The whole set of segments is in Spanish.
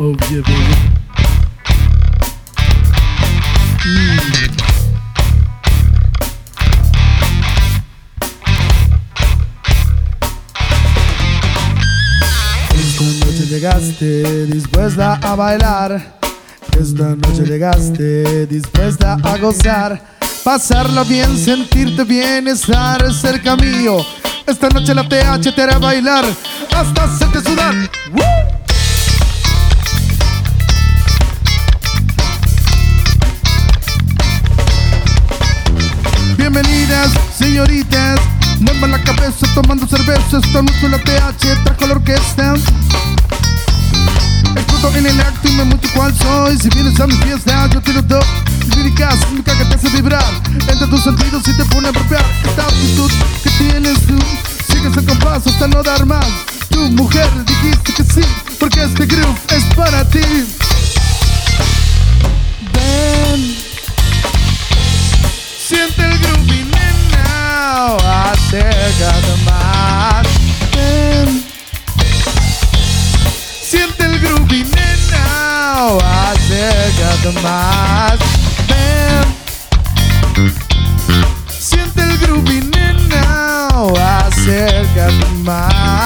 Oh yeah, baby. Llegaste dispuesta a bailar. Esta noche llegaste dispuesta a gozar. Pasarla bien, sentirte bien, estar cerca mío. Esta noche la TH te hará bailar hasta hacerte sudar. ¡Woo! Señoritas. Muevan la cabeza tomando cerveza. Esta noche la TH trajo la orquesta. Exploto en el acto y me muestro cuál soy. Si vienes a mi fiesta, yo te lo doy. Líricas, música que te hace vibrar. Entre tus sentidos y te pone a golpear. Esta actitud que tienes tú. Sigues el compás hasta no dar más. Tu mujer dijiste que sí, porque este groove es para ti. Ven. Siente acércate más. Ven. Siente el groovy, nena, acércate más. Ven. Siente el groovy, nena, acércate más.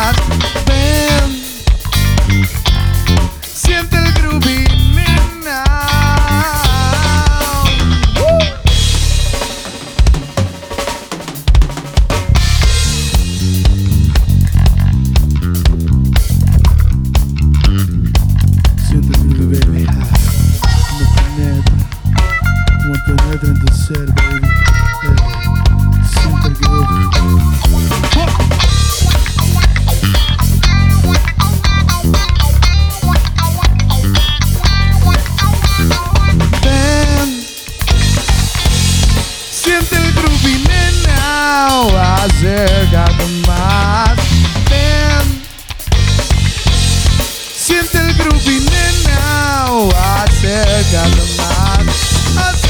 gentle grooving and now I said got